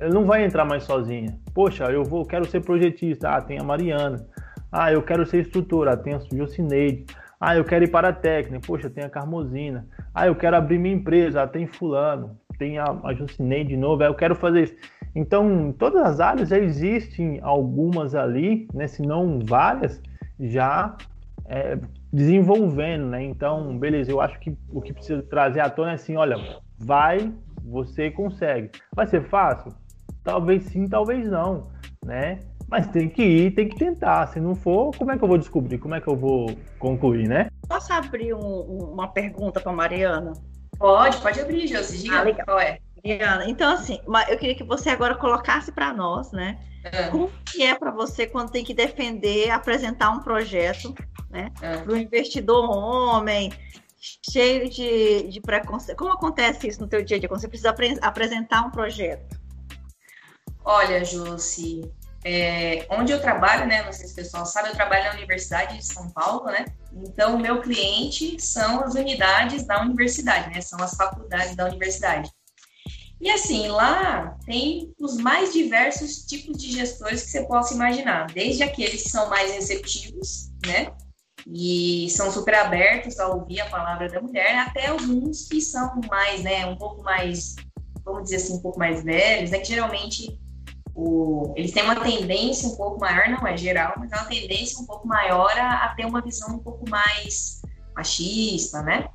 ele não vai entrar mais sozinha. Poxa, eu vou, quero ser projetista, ah, tem a Mariana. Ah, eu quero ser instrutora, ah, tem a Jocineide. Ah, eu quero ir para a técnica, poxa, tem a Carmosina. Ah, eu quero abrir minha empresa, ah, tem fulano tem a, a Jucinei de novo, eu quero fazer isso. Então, todas as áreas já existem algumas ali, né, se não várias, já é, desenvolvendo, né? Então, beleza, eu acho que o que precisa trazer à tona é assim, olha, vai, você consegue. Vai ser fácil? Talvez sim, talvez não, né? Mas tem que ir, tem que tentar. Se não for, como é que eu vou descobrir? Como é que eu vou concluir, né? Posso abrir um, uma pergunta para Mariana? Pode, pode abrir, Josi. Diga ah, legal. qual é. Então, assim, eu queria que você agora colocasse para nós, né? É. Como que é para você quando tem que defender, apresentar um projeto, né? É. Para o investidor homem, cheio de, de preconceito. Como acontece isso no teu dia a dia, quando você precisa apresentar um projeto? Olha, Josi, é, onde eu trabalho, né? Não sei se o pessoal sabe, eu trabalho na Universidade de São Paulo, né? Então, meu cliente são as unidades da universidade, né? São as faculdades da universidade. E assim, lá tem os mais diversos tipos de gestores que você possa imaginar, desde aqueles que são mais receptivos, né? E são super abertos a ouvir a palavra da mulher, até alguns que são mais, né, um pouco mais, vamos dizer assim, um pouco mais velhos, né? Que geralmente o, eles têm uma tendência um pouco maior, não é geral, mas é uma tendência um pouco maior a, a ter uma visão um pouco mais machista, né?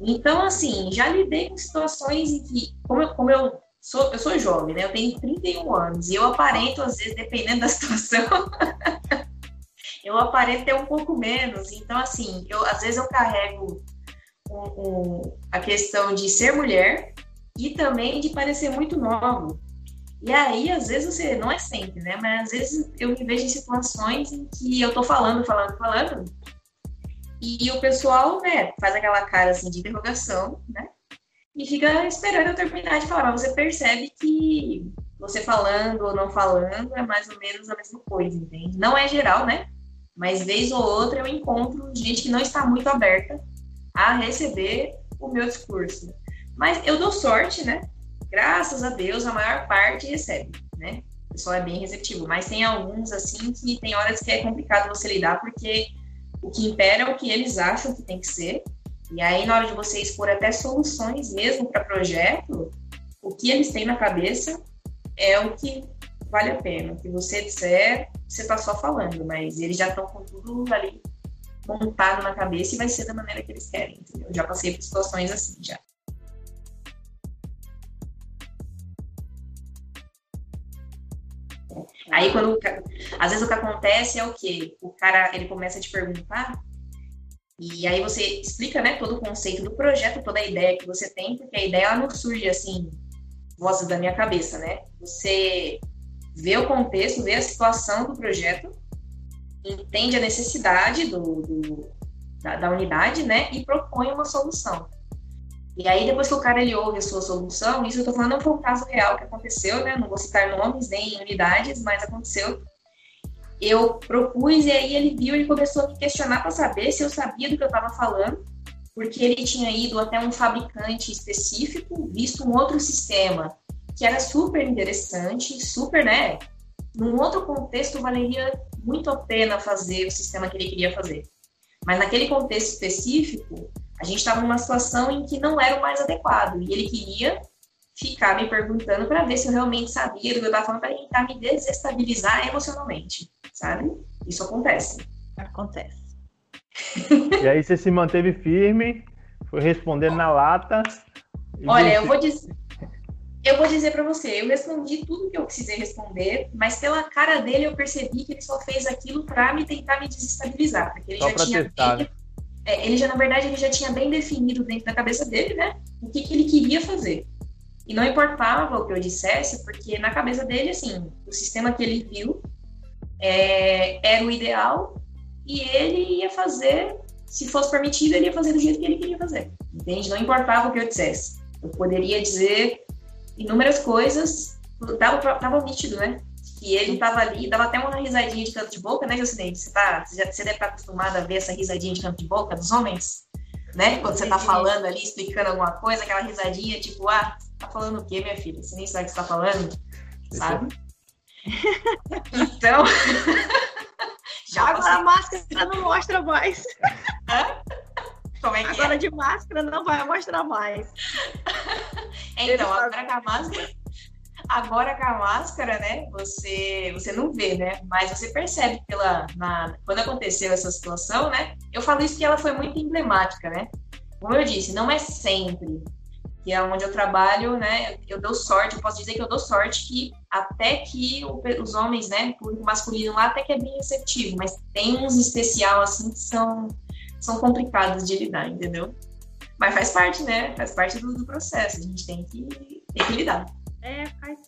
Então, assim, já lidei com situações em que, como eu, como eu sou, eu sou jovem, né? Eu tenho 31 anos e eu aparento, às vezes, dependendo da [LAUGHS] situação, eu aparento ter um pouco menos. Então, assim, eu, às vezes eu carrego um, um, a questão de ser mulher e também de parecer muito novo. E aí, às vezes, você, não é sempre, né? Mas às vezes eu me vejo em situações em que eu tô falando, falando, falando, e o pessoal, né, faz aquela cara assim de interrogação, né? E fica esperando eu terminar de falar. Mas você percebe que você falando ou não falando é mais ou menos a mesma coisa, entende? Não é geral, né? Mas vez ou outra eu encontro gente que não está muito aberta a receber o meu discurso. Mas eu dou sorte, né? Graças a Deus, a maior parte recebe, né? O pessoal é bem receptivo, mas tem alguns assim que tem horas que é complicado você lidar porque o que impera é o que eles acham que tem que ser. E aí, na hora de você expor até soluções mesmo para projeto, o que eles têm na cabeça é o que vale a pena. O que você disser, você está só falando, mas eles já estão com tudo ali montado na cabeça e vai ser da maneira que eles querem. Entendeu? Eu já passei por situações assim já. Aí quando às vezes o que acontece é o que o cara ele começa a te perguntar e aí você explica, né, todo o conceito do projeto, toda a ideia que você tem, porque a ideia ela não surge assim, vozes da minha cabeça, né? Você vê o contexto, vê a situação do projeto, entende a necessidade do, do da, da unidade, né, e propõe uma solução. E aí, depois que o cara ele ouve a sua solução, isso eu tô falando foi um caso real que aconteceu, né? Não vou citar nomes nem unidades, mas aconteceu. Eu propus e aí ele viu, ele começou a me questionar para saber se eu sabia do que eu estava falando, porque ele tinha ido até um fabricante específico, visto um outro sistema que era super interessante, super, né? Num outro contexto, valeria muito a pena fazer o sistema que ele queria fazer. Mas naquele contexto específico, a gente estava numa situação em que não era o mais adequado e ele queria ficar me perguntando para ver se eu realmente sabia do que eu estava falando para tentar me desestabilizar emocionalmente, sabe? Isso acontece. Acontece. E aí você se manteve firme, foi respondendo na lata. Olha, eu vou dizer, eu vou dizer para você, eu respondi tudo que eu precisei responder, mas pela cara dele eu percebi que ele só fez aquilo para me tentar me desestabilizar, porque ele só já tinha testar. Bem, é, ele já, na verdade, ele já tinha bem definido dentro da cabeça dele, né? O que, que ele queria fazer. E não importava o que eu dissesse, porque na cabeça dele, assim, o sistema que ele viu é, era o ideal e ele ia fazer, se fosse permitido, ele ia fazer do jeito que ele queria fazer. Entende? Não importava o que eu dissesse. Eu poderia dizer inúmeras coisas, tava, tava nítido, né? E ele tava ali, dava até uma risadinha de canto de boca, né, Jocinei? Você, tá, você, já, você deve estar acostumada a ver essa risadinha de canto de boca dos homens, né? Quando você tá falando ali, explicando alguma coisa, aquela risadinha, tipo, ah, tá falando o quê, minha filha? Você nem sabe o que você tá falando, sabe? [LAUGHS] então. já Agora passei... a máscara não mostra mais. Como é que agora é? de máscara não vai mostrar mais. [LAUGHS] então, agora com a máscara Agora com a máscara, né, você, você não vê, né, mas você percebe pela, na, quando aconteceu essa situação, né, eu falo isso que ela foi muito emblemática, né, como eu disse, não é sempre que é onde eu trabalho, né, eu dou sorte, eu posso dizer que eu dou sorte que até que os homens, né, público masculino lá até que é bem receptivo, mas tem uns especial, assim, que são, são complicados de lidar, entendeu? Mas faz parte, né, faz parte do, do processo, a gente tem que, tem que lidar. É, faz.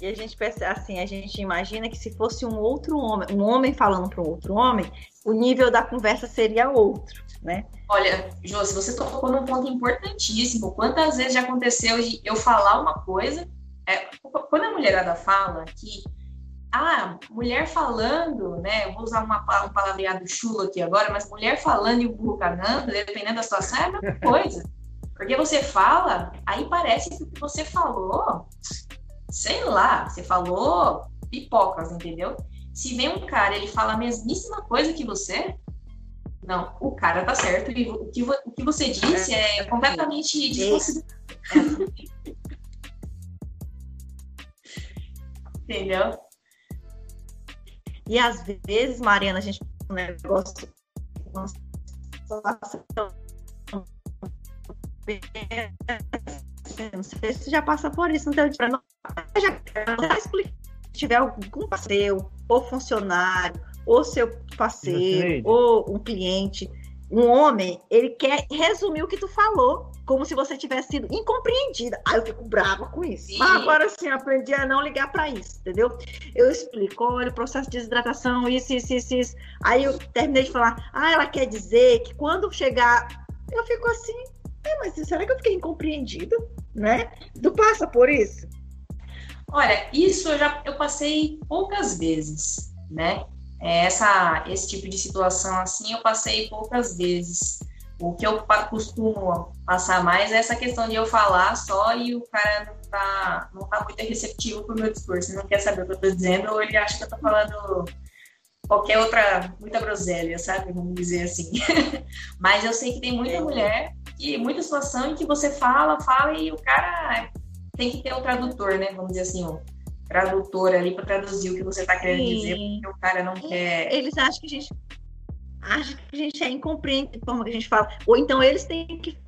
E a gente pensa assim, a gente imagina que se fosse um outro homem, um homem falando para um outro homem, o nível da conversa seria outro, né? Olha, Jô, se você tocou num ponto importantíssimo, quantas vezes já aconteceu de eu falar uma coisa, é, quando a mulherada fala que ah, mulher falando, né? Eu vou usar uma, um palavreado chulo aqui agora, mas mulher falando e o burro cagando, dependendo da situação, é a mesma coisa. Porque você fala, aí parece que o que você falou, sei lá, você falou pipocas, entendeu? Se vem um cara, ele fala a mesmíssima coisa que você, não, o cara tá certo e o que, o que você disse é, é completamente desconsiderado. [LAUGHS] Entendeu? E às vezes, Mariana, a gente um negócio não sei se já passa por isso, não tem não. Já explicar. Se tiver algum parceiro, ou funcionário, ou seu parceiro, ou um cliente, um homem, ele quer resumir o que tu falou, como se você tivesse sido incompreendida. Aí eu fico brava com isso. Sim. Mas agora sim, aprendi a não ligar para isso, entendeu? Eu explico, olha, o processo de desidratação, isso, isso, isso, isso. Aí eu terminei de falar, ah, ela quer dizer que quando chegar. Eu fico assim, é, mas será que eu fiquei incompreendida? Né? Tu passa por isso? Olha, isso eu já eu passei poucas vezes, né? É, essa, esse tipo de situação assim eu passei poucas vezes. O que eu costumo passar mais é essa questão de eu falar só e o cara não tá, não tá muito receptivo pro meu discurso, não quer saber o que eu tô dizendo, ou ele acha que eu tô falando qualquer outra, muita groselha, sabe? Vamos dizer assim. [LAUGHS] Mas eu sei que tem muita mulher muita situação em que você fala, fala e o cara tem que ter um tradutor, né? Vamos dizer assim, ó tradutor ali para traduzir o que você está querendo Sim. dizer, porque o cara não quer. Eles acham que a gente acha que a gente é incompreendente forma que a gente fala. Ou então eles têm que.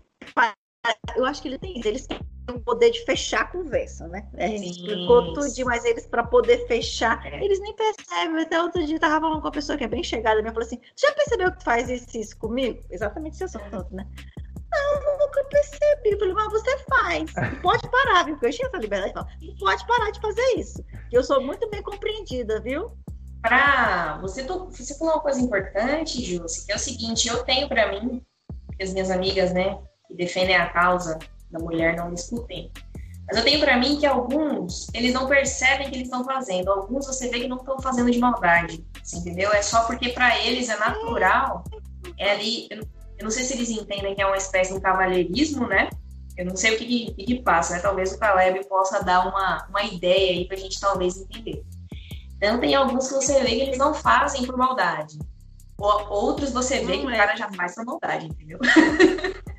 Eu acho que ele tem isso, eles têm o poder de fechar a conversa, né? A gente Sim. explicou tudo, mas eles, para poder fechar, é. eles nem percebem. Até outro dia eu tava falando com uma pessoa que é bem chegada, me falou assim: já percebeu que tu faz isso, isso comigo? Exatamente esse assunto, né? Não, nunca percebi. Eu falei, mas você faz. Pode parar, viu? Porque eu tinha essa liberdade de falar, pode parar de fazer isso. Eu sou muito bem compreendida, viu? Pra você, você falou uma coisa importante, Júcia, que é o seguinte, eu tenho para mim, as minhas amigas, né, que defendem a causa da mulher não discutem. Mas eu tenho para mim que alguns, eles não percebem que eles estão fazendo. Alguns você vê que não estão fazendo de maldade, entendeu? É só porque para eles é natural. É ali, eu não sei se eles entendem que é uma espécie de um cavalheirismo, né? Eu não sei o que, que, que passa, né? Talvez o Caleb possa dar uma, uma ideia aí para a gente talvez entender. Então, tem alguns que você vê que eles não fazem por maldade. Outros você vê que é. o cara já faz por maldade, entendeu? [LAUGHS]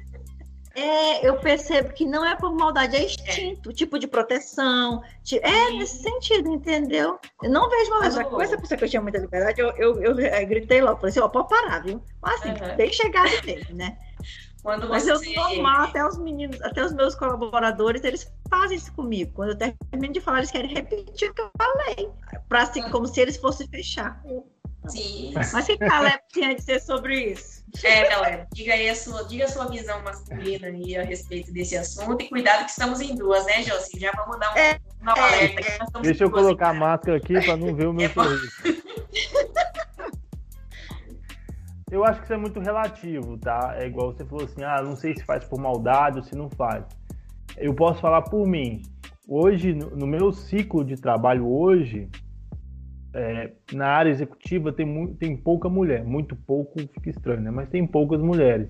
É, eu percebo que não é por maldade, é instinto, é. tipo de proteção. De, é nesse sentido, entendeu? Eu não vejo uma coisa. Com essa pessoa que eu tinha muita liberdade, eu, eu, eu, eu gritei logo, falei assim, ó, pode parar, viu? Mas assim, uhum. bem chegado mesmo, né? Quando Mas eu sou normal, até os meninos, até os meus colaboradores, eles fazem isso comigo. Quando eu termino de falar, eles querem repetir o que eu falei. Pra, assim, como se eles fossem fechar. Sim. Mas o que Caleb tinha a dizer sobre isso? É, galera, diga aí a sua, diga a sua visão masculina aí a respeito desse assunto. E cuidado que estamos em duas, né, Josi? Já vamos dar um, é, um é, alerta aqui. Deixa eu colocar a máscara aqui para não ver o meu é sorriso. [LAUGHS] Eu acho que isso é muito relativo, tá? É igual você falou assim, ah, não sei se faz por maldade ou se não faz. Eu posso falar por mim. Hoje, no meu ciclo de trabalho hoje, é, na área executiva tem, tem pouca mulher, muito pouco fica estranho, né? Mas tem poucas mulheres.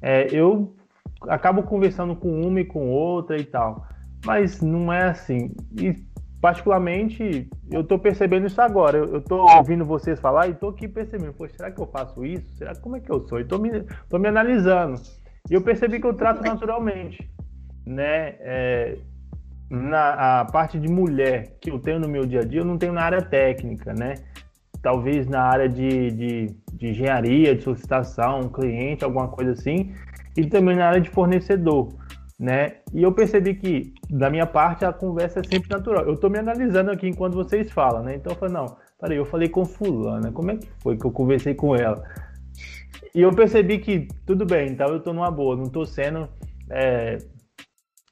É, eu acabo conversando com uma e com outra e tal, mas não é assim. E particularmente eu estou percebendo isso agora. Eu estou ouvindo vocês falar e estou aqui percebendo, Poxa, será que eu faço isso? Será como é que eu sou? Estou me, tô me analisando. E eu percebi que eu trato naturalmente, né? É, na a parte de mulher que eu tenho no meu dia a dia, eu não tenho na área técnica, né? Talvez na área de, de, de engenharia, de solicitação, cliente, alguma coisa assim, e também na área de fornecedor, né? E eu percebi que, da minha parte, a conversa é sempre natural. Eu estou me analisando aqui enquanto vocês falam, né? Então eu falei, não, peraí, eu falei com fulana, como é que foi que eu conversei com ela? E eu percebi que, tudo bem, então eu estou numa boa, não estou sendo é,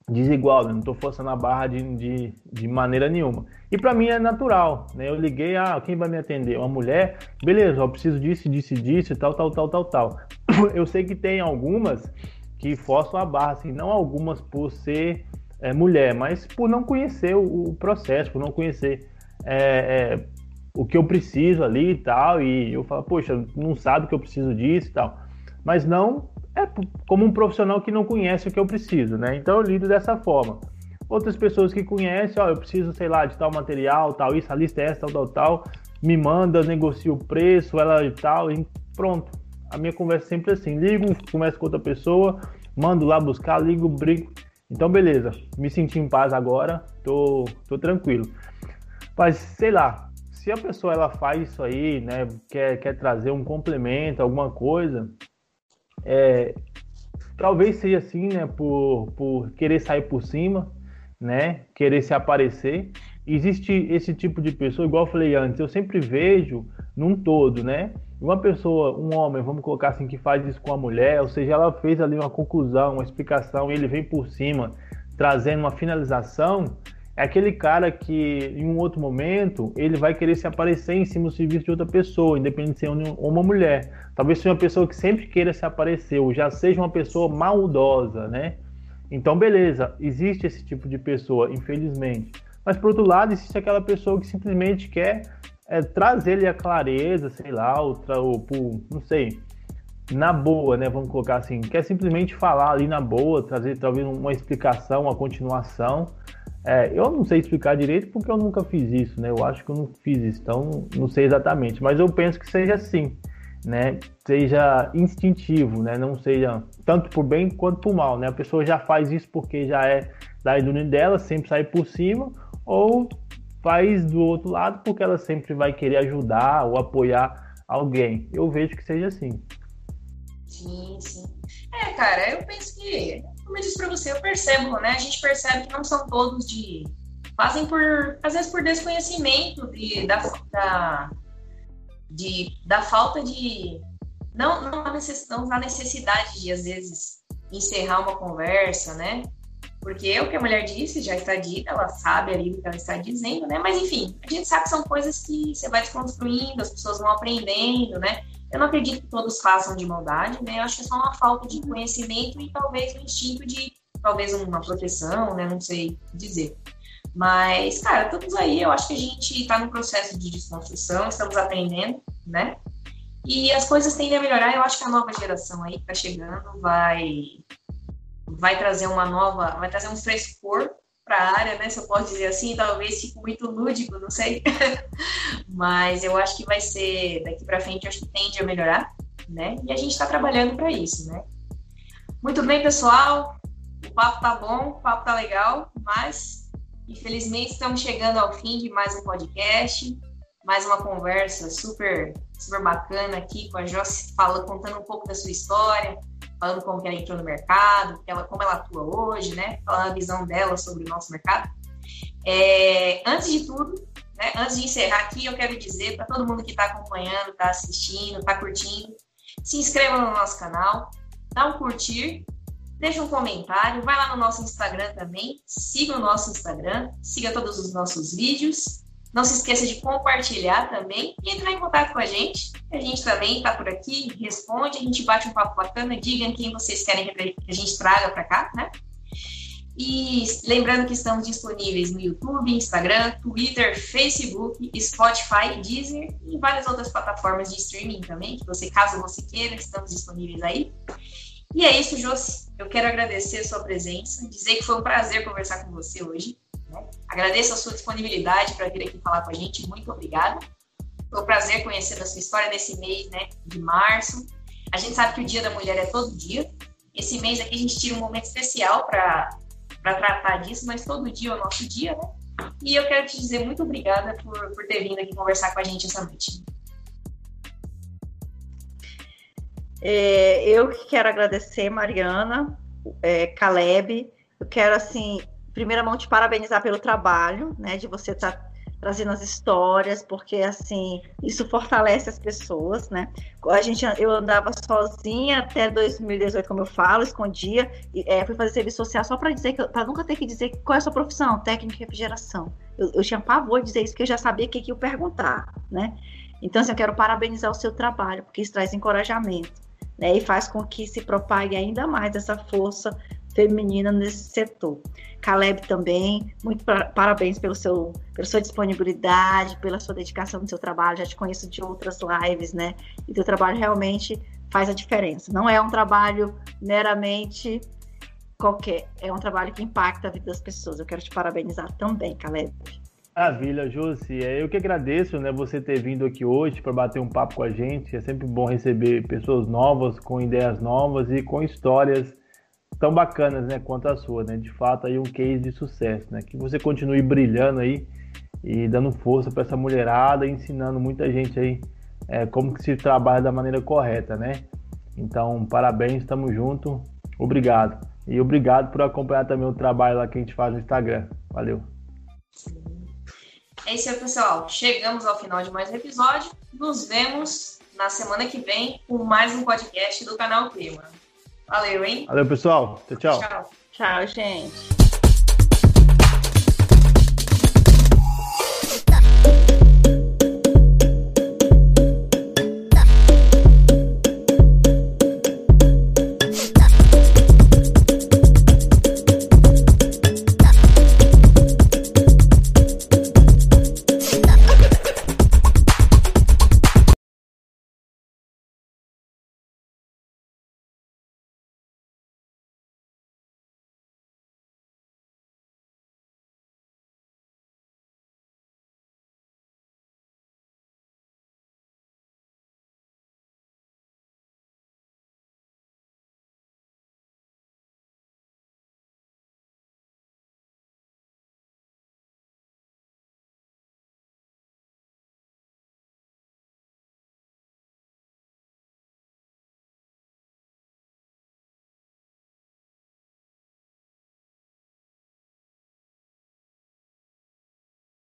desigual, né? não estou forçando a barra de, de, de maneira nenhuma. E para mim é natural, né? Eu liguei, ah, quem vai me atender? Uma mulher, beleza, eu preciso disso, disso, disso, tal, tal, tal, tal, tal. [CLEARS THROAT] Eu sei que tem algumas que forçam a barra, assim, não algumas por ser é, mulher, mas por não conhecer o, o processo, por não conhecer é, é, o que eu preciso ali e tal, e eu falo, poxa, não sabe que eu preciso disso e tal. Mas não é como um profissional que não conhece o que eu preciso, né? Então eu lido dessa forma. Outras pessoas que conhecem, ó, eu preciso, sei lá, de tal material, tal, isso, a lista é essa, tal, tal, tal, me manda, negocia o preço, ela e tal, e pronto. A minha conversa é sempre assim, ligo, converso com outra pessoa, mando lá buscar, ligo, brigo. Então beleza, me senti em paz agora, tô, tô tranquilo. Mas, sei lá, se a pessoa ela faz isso aí, né, quer, quer trazer um complemento, alguma coisa, é, talvez seja assim, né, por, por querer sair por cima, né, querer se aparecer. Existe esse tipo de pessoa, igual eu falei antes, eu sempre vejo num todo, né? Uma pessoa, um homem, vamos colocar assim, que faz isso com a mulher, ou seja, ela fez ali uma conclusão, uma explicação, e ele vem por cima trazendo uma finalização, é aquele cara que em um outro momento ele vai querer se aparecer em cima do serviço de outra pessoa, independente de ser um ou uma mulher. Talvez seja uma pessoa que sempre queira se aparecer, ou já seja uma pessoa maldosa, né? Então, beleza, existe esse tipo de pessoa, infelizmente. Mas, por outro lado, existe aquela pessoa que simplesmente quer é, trazer-lhe a clareza, sei lá, ou, ou, ou, não sei, na boa, né? Vamos colocar assim, quer simplesmente falar ali na boa, trazer talvez uma explicação, uma continuação é, eu não sei explicar direito porque eu nunca fiz isso, né? Eu acho que eu não fiz isso, então não sei exatamente. Mas eu penso que seja assim, né? Seja instintivo, né? Não seja tanto por bem quanto por mal, né? A pessoa já faz isso porque já é da índole dela, sempre sai por cima, ou faz do outro lado porque ela sempre vai querer ajudar ou apoiar alguém. Eu vejo que seja assim. Sim, sim. É, cara, eu penso que como eu disse para você, eu percebo, né? A gente percebe que não são todos de. Fazem por. Às vezes por desconhecimento de, da, da, de, da falta de. Não, não, há necess, não há necessidade de, às vezes, encerrar uma conversa, né? Porque o que a mulher disse, já está dita, ela sabe ali o que ela está dizendo, né? Mas enfim, a gente sabe que são coisas que você vai desconstruindo, as pessoas vão aprendendo, né? Eu não acredito que todos façam de maldade, né? Eu acho que é só uma falta de conhecimento e talvez um instinto de, talvez uma proteção, né? Não sei dizer. Mas, cara, todos aí, eu acho que a gente está no processo de desconstrução, estamos aprendendo, né? E as coisas tendem a melhorar. Eu acho que a nova geração aí que tá chegando vai vai trazer uma nova, vai trazer um frescor para a área, né? Se eu posso dizer assim, talvez fique muito lúdico, não sei. [LAUGHS] Mas eu acho que vai ser daqui para frente, acho que tende a melhorar, né? E a gente está trabalhando para isso, né? Muito bem, pessoal. O papo tá bom, o papo tá legal, mas infelizmente estamos chegando ao fim de mais um podcast, mais uma conversa super super bacana aqui com a Josi, falando, contando um pouco da sua história, falando como ela entrou no mercado, ela, como ela atua hoje, né? Falando a visão dela sobre o nosso mercado. É, antes de tudo, né, antes de encerrar aqui, eu quero dizer para todo mundo que está acompanhando, está assistindo, está curtindo, se inscreva no nosso canal, dá um curtir, deixa um comentário, vai lá no nosso Instagram também, siga o nosso Instagram, siga todos os nossos vídeos não se esqueça de compartilhar também e entrar em contato com a gente. A gente também está por aqui, responde, a gente bate um papo bacana, digam quem vocês querem que a gente traga para cá, né? E lembrando que estamos disponíveis no YouTube, Instagram, Twitter, Facebook, Spotify, Deezer e várias outras plataformas de streaming também, que você, caso você queira, estamos disponíveis aí. E é isso, Josi. Eu quero agradecer a sua presença, dizer que foi um prazer conversar com você hoje. Né? Agradeço a sua disponibilidade para vir aqui falar com a gente. Muito obrigada. Foi um prazer conhecer a sua história nesse mês né, de março. A gente sabe que o Dia da Mulher é todo dia. Esse mês aqui a gente tira um momento especial para tratar disso, mas todo dia é o nosso dia, né? E eu quero te dizer muito obrigada por, por ter vindo aqui conversar com a gente essa noite. É, eu quero agradecer, Mariana, é, Caleb. Eu quero, assim, primeira mão, te parabenizar pelo trabalho, né? De você estar tá trazendo as histórias, porque assim isso fortalece as pessoas, né? A gente, eu andava sozinha até 2018, como eu falo, escondia, e, é, fui fazer serviço social só para dizer que, para nunca ter que dizer qual é a sua profissão, técnica de refrigeração. Eu, eu tinha pavor de dizer isso, porque eu já sabia o que, que eu perguntar, né? Então, assim, eu quero parabenizar o seu trabalho, porque isso traz encorajamento, né? E faz com que se propague ainda mais essa força feminina nesse setor. Caleb também, muito parabéns pelo seu, pela sua disponibilidade, pela sua dedicação no seu trabalho. Já te conheço de outras lives, né? E teu trabalho realmente faz a diferença. Não é um trabalho meramente qualquer, é um trabalho que impacta a vida das pessoas. Eu quero te parabenizar também, Caleb. Maravilha, Jússi. É, eu que agradeço né, você ter vindo aqui hoje para bater um papo com a gente. É sempre bom receber pessoas novas, com ideias novas e com histórias tão bacanas, né, quanto a sua, né? De fato, aí um case de sucesso, né? Que você continue brilhando aí e dando força para essa mulherada, ensinando muita gente aí é, como que se trabalha da maneira correta, né? Então, parabéns, estamos junto, obrigado. E obrigado por acompanhar também o trabalho lá que a gente faz no Instagram. Valeu. É isso aí, pessoal. Chegamos ao final de mais um episódio. Nos vemos na semana que vem com mais um podcast do canal Clima. Valeu, hein? Valeu, pessoal. Tchau, tchau. Tchau, tchau gente.